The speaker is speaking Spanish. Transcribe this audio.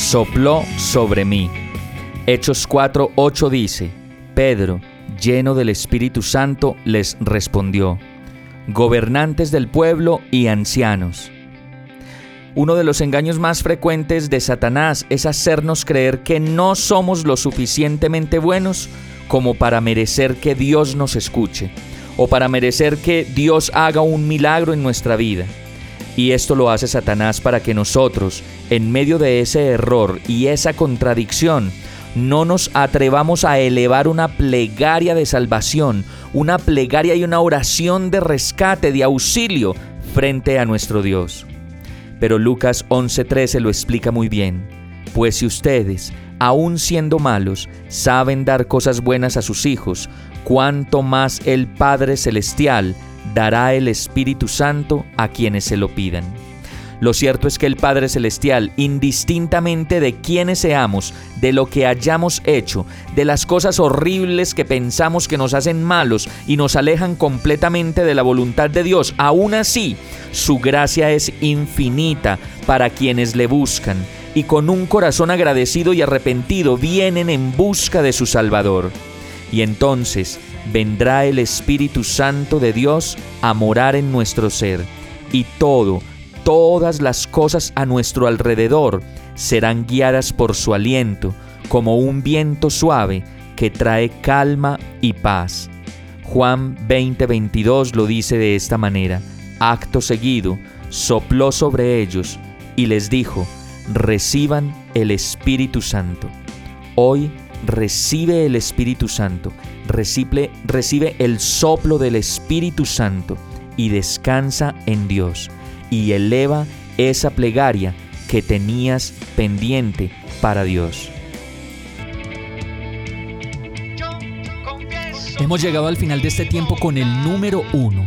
Sopló sobre mí. Hechos 4:8 dice, Pedro, lleno del Espíritu Santo, les respondió, gobernantes del pueblo y ancianos. Uno de los engaños más frecuentes de Satanás es hacernos creer que no somos lo suficientemente buenos como para merecer que Dios nos escuche o para merecer que Dios haga un milagro en nuestra vida. Y esto lo hace Satanás para que nosotros, en medio de ese error y esa contradicción, no nos atrevamos a elevar una plegaria de salvación, una plegaria y una oración de rescate, de auxilio frente a nuestro Dios. Pero Lucas 11:13 lo explica muy bien. Pues si ustedes, aun siendo malos, saben dar cosas buenas a sus hijos, cuánto más el Padre Celestial dará el Espíritu Santo a quienes se lo pidan. Lo cierto es que el Padre Celestial, indistintamente de quiénes seamos, de lo que hayamos hecho, de las cosas horribles que pensamos que nos hacen malos y nos alejan completamente de la voluntad de Dios, aún así, su gracia es infinita para quienes le buscan y con un corazón agradecido y arrepentido vienen en busca de su Salvador. Y entonces vendrá el Espíritu Santo de Dios a morar en nuestro ser, y todo, todas las cosas a nuestro alrededor serán guiadas por su aliento, como un viento suave que trae calma y paz. Juan 20:22 lo dice de esta manera. Acto seguido, sopló sobre ellos y les dijo, reciban el Espíritu Santo. Hoy recibe el Espíritu Santo, recibe, recibe el soplo del Espíritu Santo y descansa en Dios y eleva esa plegaria que tenías pendiente para Dios. Hemos llegado al final de este tiempo con el número uno.